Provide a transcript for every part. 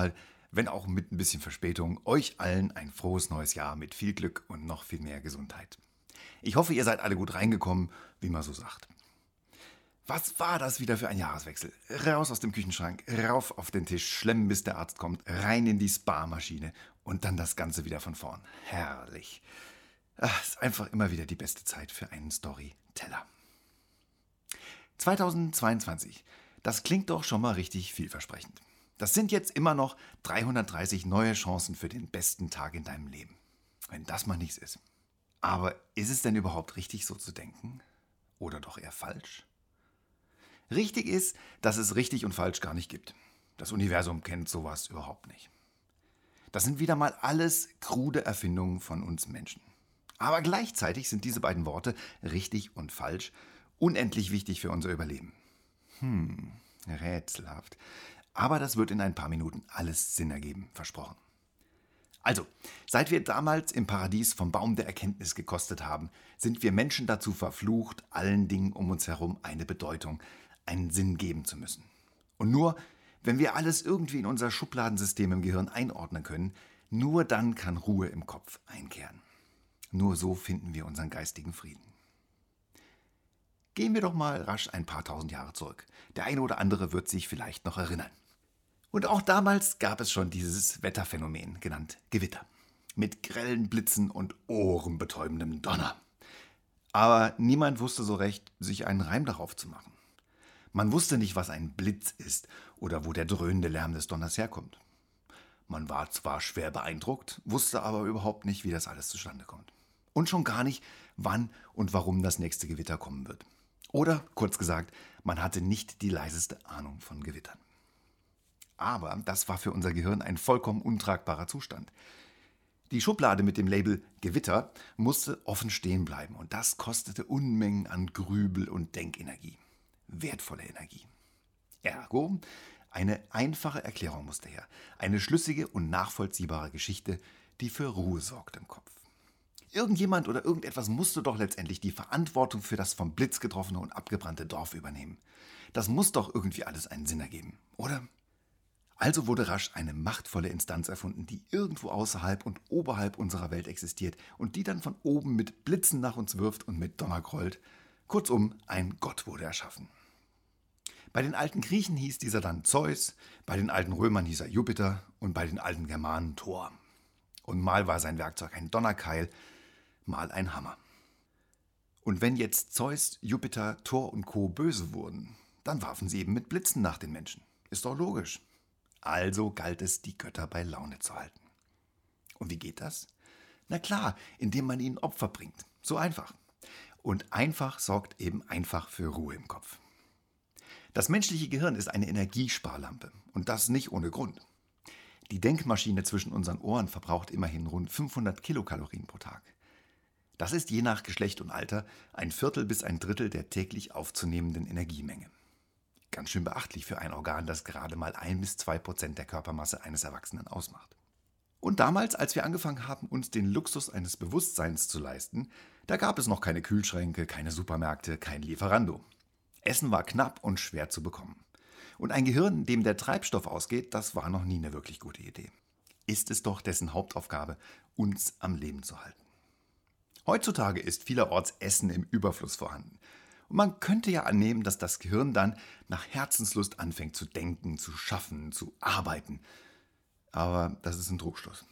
Erstmal, wenn auch mit ein bisschen Verspätung, euch allen ein frohes neues Jahr mit viel Glück und noch viel mehr Gesundheit. Ich hoffe, ihr seid alle gut reingekommen, wie man so sagt. Was war das wieder für ein Jahreswechsel? Raus aus dem Küchenschrank, rauf auf den Tisch, schlemmen bis der Arzt kommt, rein in die Sparmaschine und dann das Ganze wieder von vorn. Herrlich. Ach, ist einfach immer wieder die beste Zeit für einen Storyteller. 2022. Das klingt doch schon mal richtig vielversprechend. Das sind jetzt immer noch 330 neue Chancen für den besten Tag in deinem Leben. Wenn das mal nichts ist. Aber ist es denn überhaupt richtig so zu denken? Oder doch eher falsch? Richtig ist, dass es richtig und falsch gar nicht gibt. Das Universum kennt sowas überhaupt nicht. Das sind wieder mal alles krude Erfindungen von uns Menschen. Aber gleichzeitig sind diese beiden Worte richtig und falsch unendlich wichtig für unser Überleben. Hm, rätselhaft. Aber das wird in ein paar Minuten alles Sinn ergeben, versprochen. Also, seit wir damals im Paradies vom Baum der Erkenntnis gekostet haben, sind wir Menschen dazu verflucht, allen Dingen um uns herum eine Bedeutung, einen Sinn geben zu müssen. Und nur, wenn wir alles irgendwie in unser Schubladensystem im Gehirn einordnen können, nur dann kann Ruhe im Kopf einkehren. Nur so finden wir unseren geistigen Frieden. Gehen wir doch mal rasch ein paar tausend Jahre zurück. Der eine oder andere wird sich vielleicht noch erinnern. Und auch damals gab es schon dieses Wetterphänomen, genannt Gewitter. Mit grellen Blitzen und ohrenbetäubendem Donner. Aber niemand wusste so recht, sich einen Reim darauf zu machen. Man wusste nicht, was ein Blitz ist oder wo der dröhnende Lärm des Donners herkommt. Man war zwar schwer beeindruckt, wusste aber überhaupt nicht, wie das alles zustande kommt. Und schon gar nicht, wann und warum das nächste Gewitter kommen wird. Oder, kurz gesagt, man hatte nicht die leiseste Ahnung von Gewittern. Aber das war für unser Gehirn ein vollkommen untragbarer Zustand. Die Schublade mit dem Label Gewitter musste offen stehen bleiben und das kostete Unmengen an Grübel und Denkenergie. Wertvolle Energie. Ergo, eine einfache Erklärung musste her. Eine schlüssige und nachvollziehbare Geschichte, die für Ruhe sorgt im Kopf. Irgendjemand oder irgendetwas musste doch letztendlich die Verantwortung für das vom Blitz getroffene und abgebrannte Dorf übernehmen. Das muss doch irgendwie alles einen Sinn ergeben, oder? Also wurde rasch eine machtvolle Instanz erfunden, die irgendwo außerhalb und oberhalb unserer Welt existiert und die dann von oben mit Blitzen nach uns wirft und mit Donner grollt. Kurzum, ein Gott wurde erschaffen. Bei den alten Griechen hieß dieser dann Zeus, bei den alten Römern hieß er Jupiter und bei den alten Germanen Thor. Und mal war sein Werkzeug ein Donnerkeil, mal ein Hammer. Und wenn jetzt Zeus, Jupiter, Thor und Co. böse wurden, dann warfen sie eben mit Blitzen nach den Menschen. Ist doch logisch. Also galt es, die Götter bei Laune zu halten. Und wie geht das? Na klar, indem man ihnen Opfer bringt. So einfach. Und einfach sorgt eben einfach für Ruhe im Kopf. Das menschliche Gehirn ist eine Energiesparlampe und das nicht ohne Grund. Die Denkmaschine zwischen unseren Ohren verbraucht immerhin rund 500 Kilokalorien pro Tag. Das ist je nach Geschlecht und Alter ein Viertel bis ein Drittel der täglich aufzunehmenden Energiemenge. Ganz schön beachtlich für ein Organ, das gerade mal ein bis zwei Prozent der Körpermasse eines Erwachsenen ausmacht. Und damals, als wir angefangen haben, uns den Luxus eines Bewusstseins zu leisten, da gab es noch keine Kühlschränke, keine Supermärkte, kein Lieferando. Essen war knapp und schwer zu bekommen. Und ein Gehirn, dem der Treibstoff ausgeht, das war noch nie eine wirklich gute Idee. Ist es doch dessen Hauptaufgabe, uns am Leben zu halten. Heutzutage ist vielerorts Essen im Überfluss vorhanden. Und man könnte ja annehmen, dass das Gehirn dann nach Herzenslust anfängt zu denken, zu schaffen, zu arbeiten. Aber das ist ein Trugschluss.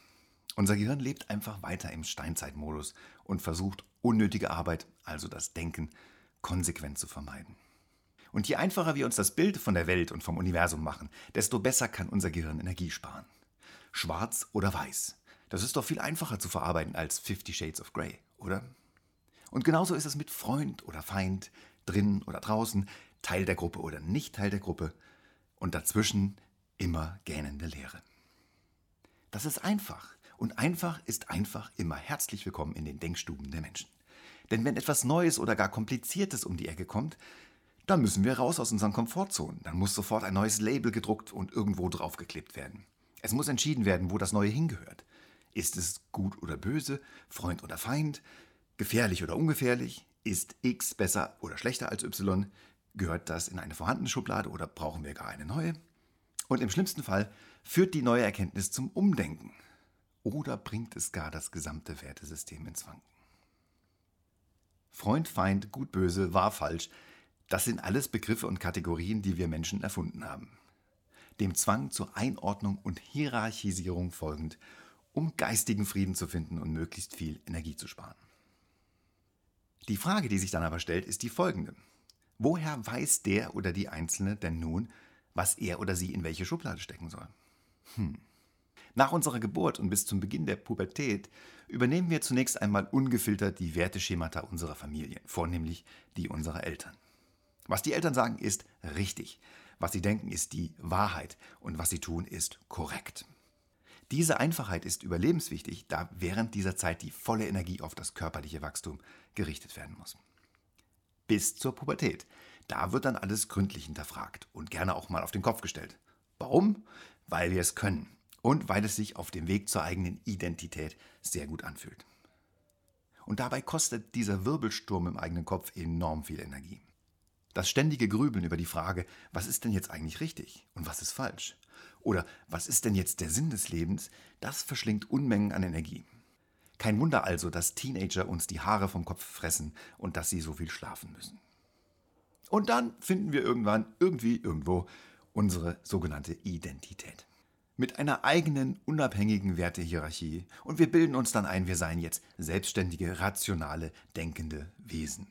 Unser Gehirn lebt einfach weiter im Steinzeitmodus und versucht unnötige Arbeit, also das Denken, konsequent zu vermeiden. Und je einfacher wir uns das Bild von der Welt und vom Universum machen, desto besser kann unser Gehirn Energie sparen. Schwarz oder weiß. Das ist doch viel einfacher zu verarbeiten als Fifty Shades of Grey oder? Und genauso ist es mit Freund oder Feind, drinnen oder draußen, Teil der Gruppe oder nicht Teil der Gruppe und dazwischen immer gähnende Leere. Das ist einfach und einfach ist einfach immer herzlich willkommen in den Denkstuben der Menschen. Denn wenn etwas Neues oder gar Kompliziertes um die Ecke kommt, dann müssen wir raus aus unseren Komfortzonen. Dann muss sofort ein neues Label gedruckt und irgendwo draufgeklebt werden. Es muss entschieden werden, wo das Neue hingehört. Ist es gut oder böse, Freund oder Feind, gefährlich oder ungefährlich? Ist X besser oder schlechter als Y? Gehört das in eine vorhandene Schublade oder brauchen wir gar eine neue? Und im schlimmsten Fall führt die neue Erkenntnis zum Umdenken. Oder bringt es gar das gesamte Wertesystem ins Wanken? Freund, Feind, gut, böse, wahr, falsch, das sind alles Begriffe und Kategorien, die wir Menschen erfunden haben. Dem Zwang zur Einordnung und Hierarchisierung folgend, um geistigen Frieden zu finden und möglichst viel Energie zu sparen. Die Frage, die sich dann aber stellt, ist die folgende. Woher weiß der oder die Einzelne denn nun, was er oder sie in welche Schublade stecken soll? Hm. Nach unserer Geburt und bis zum Beginn der Pubertät übernehmen wir zunächst einmal ungefiltert die Werteschemata unserer Familien, vornehmlich die unserer Eltern. Was die Eltern sagen, ist richtig. Was sie denken, ist die Wahrheit. Und was sie tun, ist korrekt. Diese Einfachheit ist überlebenswichtig, da während dieser Zeit die volle Energie auf das körperliche Wachstum gerichtet werden muss. Bis zur Pubertät. Da wird dann alles gründlich hinterfragt und gerne auch mal auf den Kopf gestellt. Warum? Weil wir es können und weil es sich auf dem Weg zur eigenen Identität sehr gut anfühlt. Und dabei kostet dieser Wirbelsturm im eigenen Kopf enorm viel Energie. Das ständige Grübeln über die Frage, was ist denn jetzt eigentlich richtig und was ist falsch? Oder was ist denn jetzt der Sinn des Lebens? Das verschlingt Unmengen an Energie. Kein Wunder also, dass Teenager uns die Haare vom Kopf fressen und dass sie so viel schlafen müssen. Und dann finden wir irgendwann, irgendwie, irgendwo unsere sogenannte Identität. Mit einer eigenen, unabhängigen Wertehierarchie und wir bilden uns dann ein, wir seien jetzt selbstständige, rationale, denkende Wesen.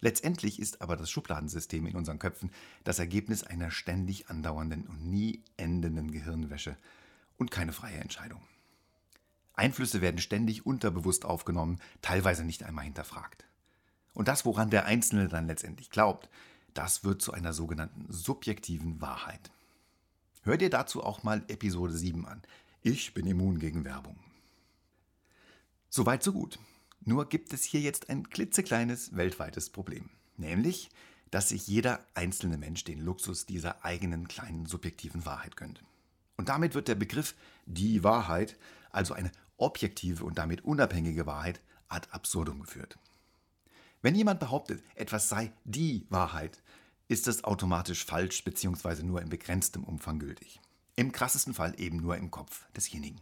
Letztendlich ist aber das Schubladensystem in unseren Köpfen das Ergebnis einer ständig andauernden und nie endenden Gehirnwäsche und keine freie Entscheidung. Einflüsse werden ständig unterbewusst aufgenommen, teilweise nicht einmal hinterfragt. Und das, woran der Einzelne dann letztendlich glaubt, das wird zu einer sogenannten subjektiven Wahrheit. Hör dir dazu auch mal Episode 7 an. Ich bin immun gegen Werbung. Soweit, so gut. Nur gibt es hier jetzt ein klitzekleines weltweites Problem. Nämlich, dass sich jeder einzelne Mensch den Luxus dieser eigenen kleinen subjektiven Wahrheit gönnt. Und damit wird der Begriff die Wahrheit, also eine objektive und damit unabhängige Wahrheit, ad absurdum geführt. Wenn jemand behauptet, etwas sei die Wahrheit, ist es automatisch falsch bzw. nur in begrenztem Umfang gültig. Im krassesten Fall eben nur im Kopf desjenigen.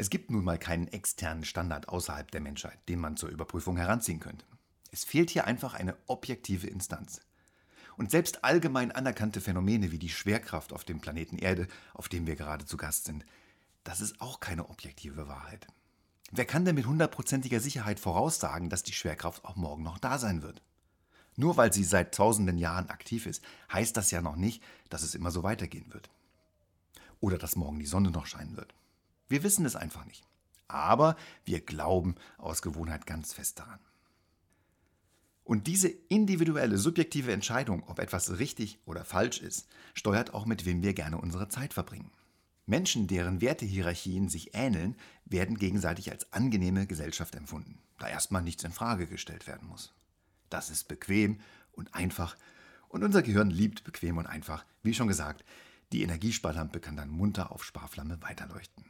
Es gibt nun mal keinen externen Standard außerhalb der Menschheit, den man zur Überprüfung heranziehen könnte. Es fehlt hier einfach eine objektive Instanz. Und selbst allgemein anerkannte Phänomene wie die Schwerkraft auf dem Planeten Erde, auf dem wir gerade zu Gast sind, das ist auch keine objektive Wahrheit. Wer kann denn mit hundertprozentiger Sicherheit voraussagen, dass die Schwerkraft auch morgen noch da sein wird? Nur weil sie seit tausenden Jahren aktiv ist, heißt das ja noch nicht, dass es immer so weitergehen wird. Oder dass morgen die Sonne noch scheinen wird. Wir wissen es einfach nicht. Aber wir glauben aus Gewohnheit ganz fest daran. Und diese individuelle, subjektive Entscheidung, ob etwas richtig oder falsch ist, steuert auch, mit wem wir gerne unsere Zeit verbringen. Menschen, deren Wertehierarchien sich ähneln, werden gegenseitig als angenehme Gesellschaft empfunden, da erstmal nichts in Frage gestellt werden muss. Das ist bequem und einfach und unser Gehirn liebt bequem und einfach. Wie schon gesagt, die Energiesparlampe kann dann munter auf Sparflamme weiterleuchten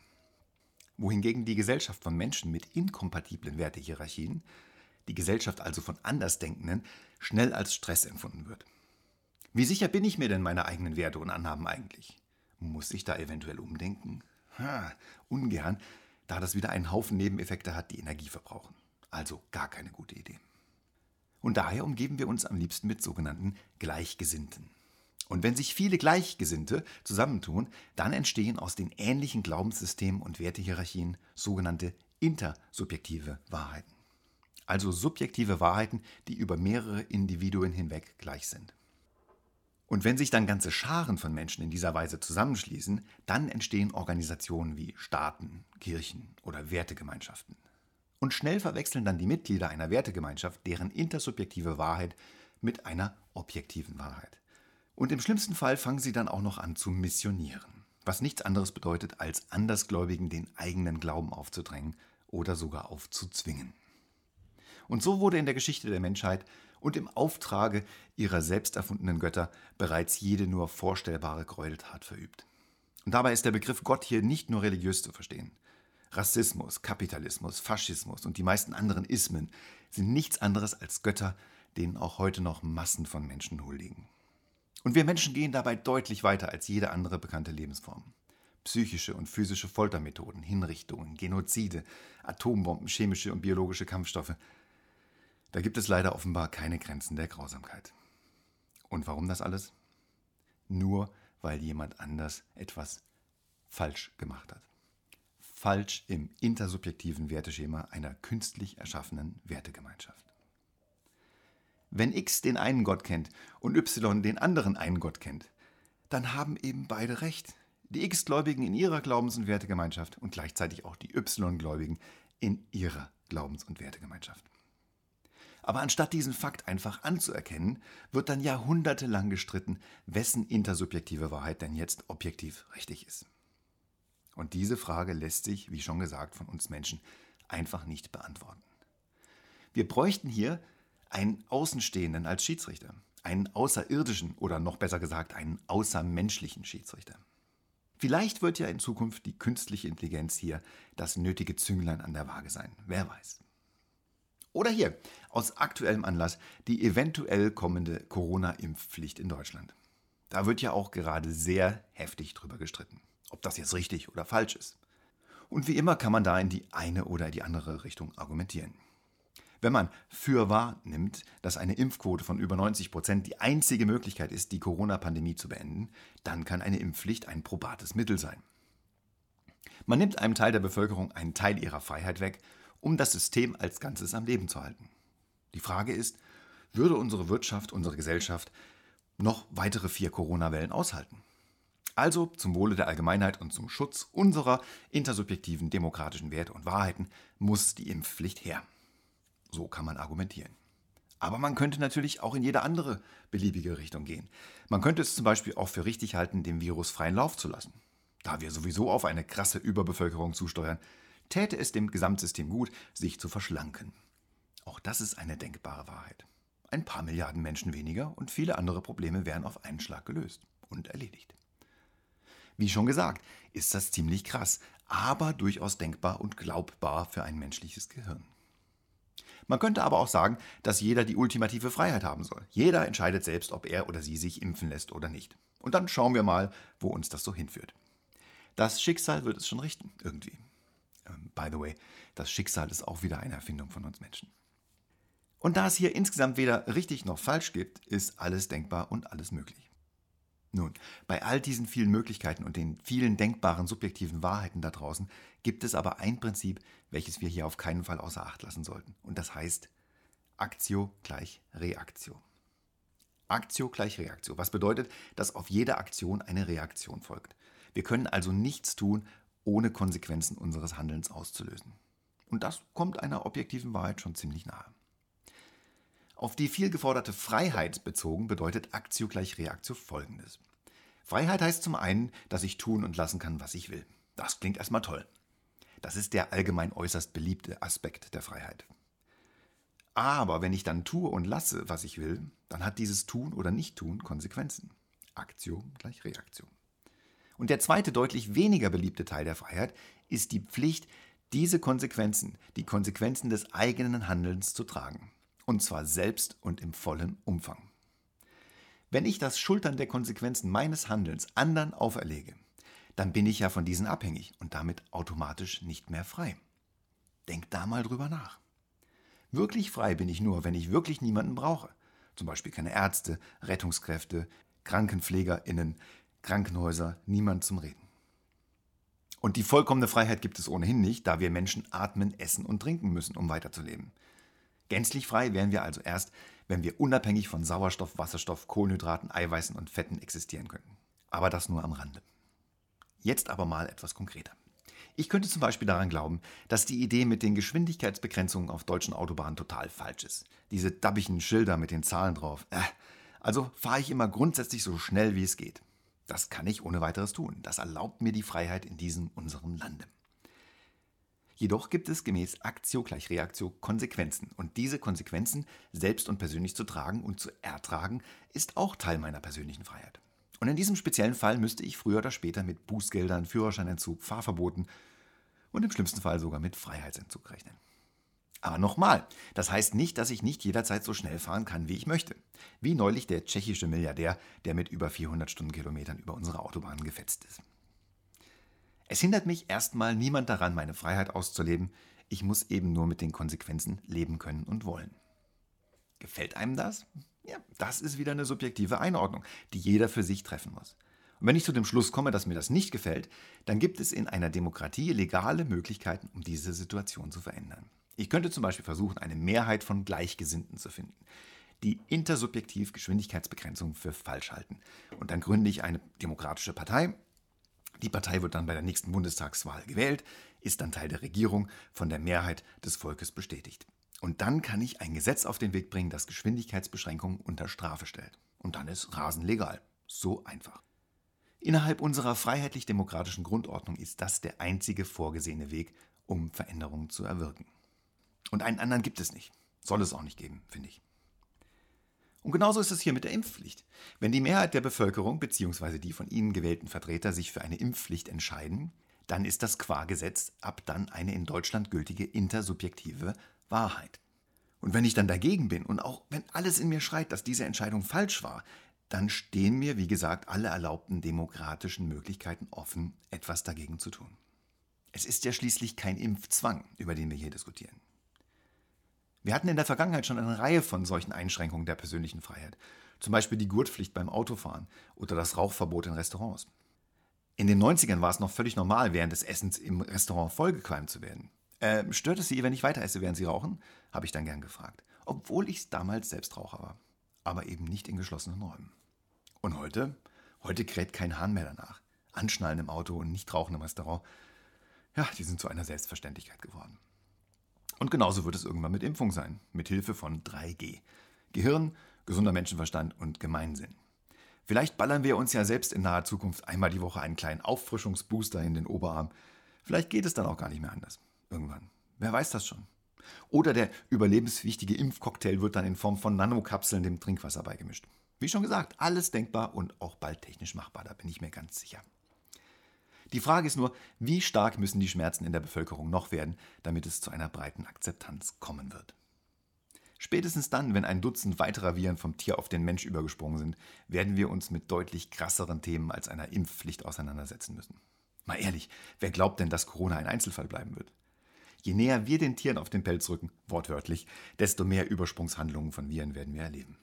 wohingegen die Gesellschaft von Menschen mit inkompatiblen Wertehierarchien, die Gesellschaft also von Andersdenkenden, schnell als Stress empfunden wird. Wie sicher bin ich mir denn meine eigenen Werte und Annahmen eigentlich? Muss ich da eventuell umdenken? Ha, ungern, da das wieder einen Haufen Nebeneffekte hat, die Energie verbrauchen. Also gar keine gute Idee. Und daher umgeben wir uns am liebsten mit sogenannten Gleichgesinnten. Und wenn sich viele Gleichgesinnte zusammentun, dann entstehen aus den ähnlichen Glaubenssystemen und Wertehierarchien sogenannte intersubjektive Wahrheiten. Also subjektive Wahrheiten, die über mehrere Individuen hinweg gleich sind. Und wenn sich dann ganze Scharen von Menschen in dieser Weise zusammenschließen, dann entstehen Organisationen wie Staaten, Kirchen oder Wertegemeinschaften. Und schnell verwechseln dann die Mitglieder einer Wertegemeinschaft deren intersubjektive Wahrheit mit einer objektiven Wahrheit. Und im schlimmsten Fall fangen sie dann auch noch an zu missionieren, was nichts anderes bedeutet, als Andersgläubigen den eigenen Glauben aufzudrängen oder sogar aufzuzwingen. Und so wurde in der Geschichte der Menschheit und im Auftrage ihrer selbst erfundenen Götter bereits jede nur vorstellbare Gräueltat verübt. Und dabei ist der Begriff Gott hier nicht nur religiös zu verstehen. Rassismus, Kapitalismus, Faschismus und die meisten anderen Ismen sind nichts anderes als Götter, denen auch heute noch Massen von Menschen huldigen. Und wir Menschen gehen dabei deutlich weiter als jede andere bekannte Lebensform. Psychische und physische Foltermethoden, Hinrichtungen, Genozide, Atombomben, chemische und biologische Kampfstoffe. Da gibt es leider offenbar keine Grenzen der Grausamkeit. Und warum das alles? Nur weil jemand anders etwas falsch gemacht hat. Falsch im intersubjektiven Werteschema einer künstlich erschaffenen Wertegemeinschaft. Wenn X den einen Gott kennt und Y den anderen einen Gott kennt, dann haben eben beide recht. Die X-Gläubigen in ihrer Glaubens- und Wertegemeinschaft und gleichzeitig auch die Y-Gläubigen in ihrer Glaubens- und Wertegemeinschaft. Aber anstatt diesen Fakt einfach anzuerkennen, wird dann jahrhundertelang gestritten, wessen intersubjektive Wahrheit denn jetzt objektiv richtig ist. Und diese Frage lässt sich, wie schon gesagt, von uns Menschen einfach nicht beantworten. Wir bräuchten hier einen Außenstehenden als Schiedsrichter, einen außerirdischen oder noch besser gesagt einen außermenschlichen Schiedsrichter. Vielleicht wird ja in Zukunft die künstliche Intelligenz hier das nötige Zünglein an der Waage sein, wer weiß. Oder hier, aus aktuellem Anlass, die eventuell kommende Corona-Impfpflicht in Deutschland. Da wird ja auch gerade sehr heftig drüber gestritten, ob das jetzt richtig oder falsch ist. Und wie immer kann man da in die eine oder die andere Richtung argumentieren. Wenn man für wahr nimmt, dass eine Impfquote von über 90 Prozent die einzige Möglichkeit ist, die Corona-Pandemie zu beenden, dann kann eine Impfpflicht ein probates Mittel sein. Man nimmt einem Teil der Bevölkerung einen Teil ihrer Freiheit weg, um das System als Ganzes am Leben zu halten. Die Frage ist, würde unsere Wirtschaft, unsere Gesellschaft noch weitere vier Corona-Wellen aushalten? Also zum Wohle der Allgemeinheit und zum Schutz unserer intersubjektiven demokratischen Werte und Wahrheiten muss die Impfpflicht her. So kann man argumentieren. Aber man könnte natürlich auch in jede andere beliebige Richtung gehen. Man könnte es zum Beispiel auch für richtig halten, dem Virus freien Lauf zu lassen. Da wir sowieso auf eine krasse Überbevölkerung zusteuern, täte es dem Gesamtsystem gut, sich zu verschlanken. Auch das ist eine denkbare Wahrheit. Ein paar Milliarden Menschen weniger und viele andere Probleme wären auf einen Schlag gelöst und erledigt. Wie schon gesagt, ist das ziemlich krass, aber durchaus denkbar und glaubbar für ein menschliches Gehirn. Man könnte aber auch sagen, dass jeder die ultimative Freiheit haben soll. Jeder entscheidet selbst, ob er oder sie sich impfen lässt oder nicht. Und dann schauen wir mal, wo uns das so hinführt. Das Schicksal wird es schon richten, irgendwie. Ähm, by the way, das Schicksal ist auch wieder eine Erfindung von uns Menschen. Und da es hier insgesamt weder richtig noch falsch gibt, ist alles denkbar und alles möglich. Nun, bei all diesen vielen Möglichkeiten und den vielen denkbaren subjektiven Wahrheiten da draußen gibt es aber ein Prinzip, welches wir hier auf keinen Fall außer Acht lassen sollten. Und das heißt Aktio gleich Reaktio. Aktio gleich Reaktio, was bedeutet, dass auf jede Aktion eine Reaktion folgt. Wir können also nichts tun, ohne Konsequenzen unseres Handelns auszulösen. Und das kommt einer objektiven Wahrheit schon ziemlich nahe. Auf die viel geforderte Freiheit bezogen bedeutet Aktio gleich Reaktio folgendes. Freiheit heißt zum einen, dass ich tun und lassen kann, was ich will. Das klingt erstmal toll. Das ist der allgemein äußerst beliebte Aspekt der Freiheit. Aber wenn ich dann tue und lasse, was ich will, dann hat dieses Tun oder Nicht-Tun Konsequenzen. Aktio gleich Reaktion. Und der zweite, deutlich weniger beliebte Teil der Freiheit ist die Pflicht, diese Konsequenzen, die Konsequenzen des eigenen Handelns zu tragen. Und zwar selbst und im vollen Umfang. Wenn ich das Schultern der Konsequenzen meines Handelns anderen auferlege, dann bin ich ja von diesen abhängig und damit automatisch nicht mehr frei. Denk da mal drüber nach. Wirklich frei bin ich nur, wenn ich wirklich niemanden brauche. Zum Beispiel keine Ärzte, Rettungskräfte, KrankenpflegerInnen, Krankenhäuser, niemand zum Reden. Und die vollkommene Freiheit gibt es ohnehin nicht, da wir Menschen atmen, essen und trinken müssen, um weiterzuleben. Gänzlich frei wären wir also erst, wenn wir unabhängig von Sauerstoff, Wasserstoff, Kohlenhydraten, Eiweißen und Fetten existieren könnten. Aber das nur am Rande. Jetzt aber mal etwas konkreter. Ich könnte zum Beispiel daran glauben, dass die Idee mit den Geschwindigkeitsbegrenzungen auf deutschen Autobahnen total falsch ist. Diese dabbigen Schilder mit den Zahlen drauf. Äh, also fahre ich immer grundsätzlich so schnell wie es geht. Das kann ich ohne weiteres tun. Das erlaubt mir die Freiheit in diesem unserem Lande. Jedoch gibt es gemäß Aktio gleich Reaktio Konsequenzen. Und diese Konsequenzen selbst und persönlich zu tragen und zu ertragen, ist auch Teil meiner persönlichen Freiheit. Und in diesem speziellen Fall müsste ich früher oder später mit Bußgeldern, Führerscheinentzug, Fahrverboten und im schlimmsten Fall sogar mit Freiheitsentzug rechnen. Aber nochmal, das heißt nicht, dass ich nicht jederzeit so schnell fahren kann, wie ich möchte. Wie neulich der tschechische Milliardär, der mit über 400 Stundenkilometern über unsere Autobahnen gefetzt ist. Es hindert mich erstmal niemand daran, meine Freiheit auszuleben. Ich muss eben nur mit den Konsequenzen leben können und wollen. Gefällt einem das? Ja, das ist wieder eine subjektive Einordnung, die jeder für sich treffen muss. Und wenn ich zu dem Schluss komme, dass mir das nicht gefällt, dann gibt es in einer Demokratie legale Möglichkeiten, um diese Situation zu verändern. Ich könnte zum Beispiel versuchen, eine Mehrheit von Gleichgesinnten zu finden, die intersubjektiv Geschwindigkeitsbegrenzung für falsch halten. Und dann gründe ich eine demokratische Partei. Die Partei wird dann bei der nächsten Bundestagswahl gewählt, ist dann Teil der Regierung, von der Mehrheit des Volkes bestätigt. Und dann kann ich ein Gesetz auf den Weg bringen, das Geschwindigkeitsbeschränkungen unter Strafe stellt. Und dann ist Rasen legal. So einfach. Innerhalb unserer freiheitlich-demokratischen Grundordnung ist das der einzige vorgesehene Weg, um Veränderungen zu erwirken. Und einen anderen gibt es nicht. Soll es auch nicht geben, finde ich. Und genauso ist es hier mit der Impfpflicht. Wenn die Mehrheit der Bevölkerung bzw. die von ihnen gewählten Vertreter sich für eine Impfpflicht entscheiden, dann ist das Qua-Gesetz ab dann eine in Deutschland gültige intersubjektive Wahrheit. Und wenn ich dann dagegen bin und auch wenn alles in mir schreit, dass diese Entscheidung falsch war, dann stehen mir, wie gesagt, alle erlaubten demokratischen Möglichkeiten offen, etwas dagegen zu tun. Es ist ja schließlich kein Impfzwang, über den wir hier diskutieren. Wir hatten in der Vergangenheit schon eine Reihe von solchen Einschränkungen der persönlichen Freiheit. Zum Beispiel die Gurtpflicht beim Autofahren oder das Rauchverbot in Restaurants. In den 90ern war es noch völlig normal, während des Essens im Restaurant vollgequalmt zu werden. Äh, stört es Sie, wenn ich weiter esse, während Sie rauchen? habe ich dann gern gefragt. Obwohl ich damals selbst Raucher war. Aber eben nicht in geschlossenen Räumen. Und heute? Heute kräht kein Hahn mehr danach. Anschnallen im Auto und nicht rauchen im Restaurant. Ja, die sind zu einer Selbstverständlichkeit geworden. Und genauso wird es irgendwann mit Impfung sein, mit Hilfe von 3G. Gehirn, gesunder Menschenverstand und Gemeinsinn. Vielleicht ballern wir uns ja selbst in naher Zukunft einmal die Woche einen kleinen Auffrischungsbooster in den Oberarm. Vielleicht geht es dann auch gar nicht mehr anders. Irgendwann. Wer weiß das schon. Oder der überlebenswichtige Impfcocktail wird dann in Form von Nanokapseln dem Trinkwasser beigemischt. Wie schon gesagt, alles denkbar und auch bald technisch machbar, da bin ich mir ganz sicher. Die Frage ist nur, wie stark müssen die Schmerzen in der Bevölkerung noch werden, damit es zu einer breiten Akzeptanz kommen wird. Spätestens dann, wenn ein Dutzend weiterer Viren vom Tier auf den Mensch übergesprungen sind, werden wir uns mit deutlich krasseren Themen als einer Impfpflicht auseinandersetzen müssen. Mal ehrlich, wer glaubt denn, dass Corona ein Einzelfall bleiben wird? Je näher wir den Tieren auf den Pelz rücken, wortwörtlich, desto mehr Übersprungshandlungen von Viren werden wir erleben.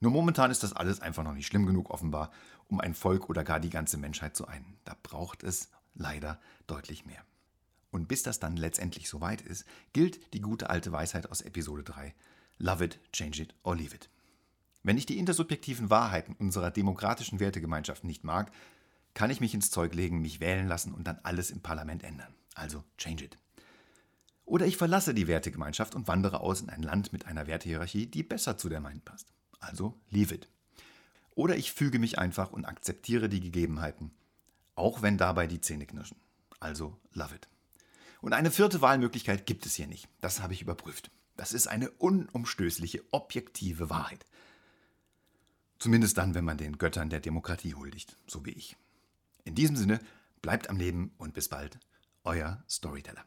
Nur momentan ist das alles einfach noch nicht schlimm genug offenbar, um ein Volk oder gar die ganze Menschheit zu einen. Da braucht es leider deutlich mehr. Und bis das dann letztendlich soweit ist, gilt die gute alte Weisheit aus Episode 3. Love it, change it or leave it. Wenn ich die intersubjektiven Wahrheiten unserer demokratischen Wertegemeinschaft nicht mag, kann ich mich ins Zeug legen, mich wählen lassen und dann alles im Parlament ändern. Also change it. Oder ich verlasse die Wertegemeinschaft und wandere aus in ein Land mit einer Wertehierarchie, die besser zu der meinen passt also leave it. Oder ich füge mich einfach und akzeptiere die Gegebenheiten, auch wenn dabei die Zähne knirschen, also love it. Und eine vierte Wahlmöglichkeit gibt es hier nicht. Das habe ich überprüft. Das ist eine unumstößliche, objektive Wahrheit. Zumindest dann, wenn man den Göttern der Demokratie huldigt, so wie ich. In diesem Sinne, bleibt am Leben und bis bald, euer Storyteller.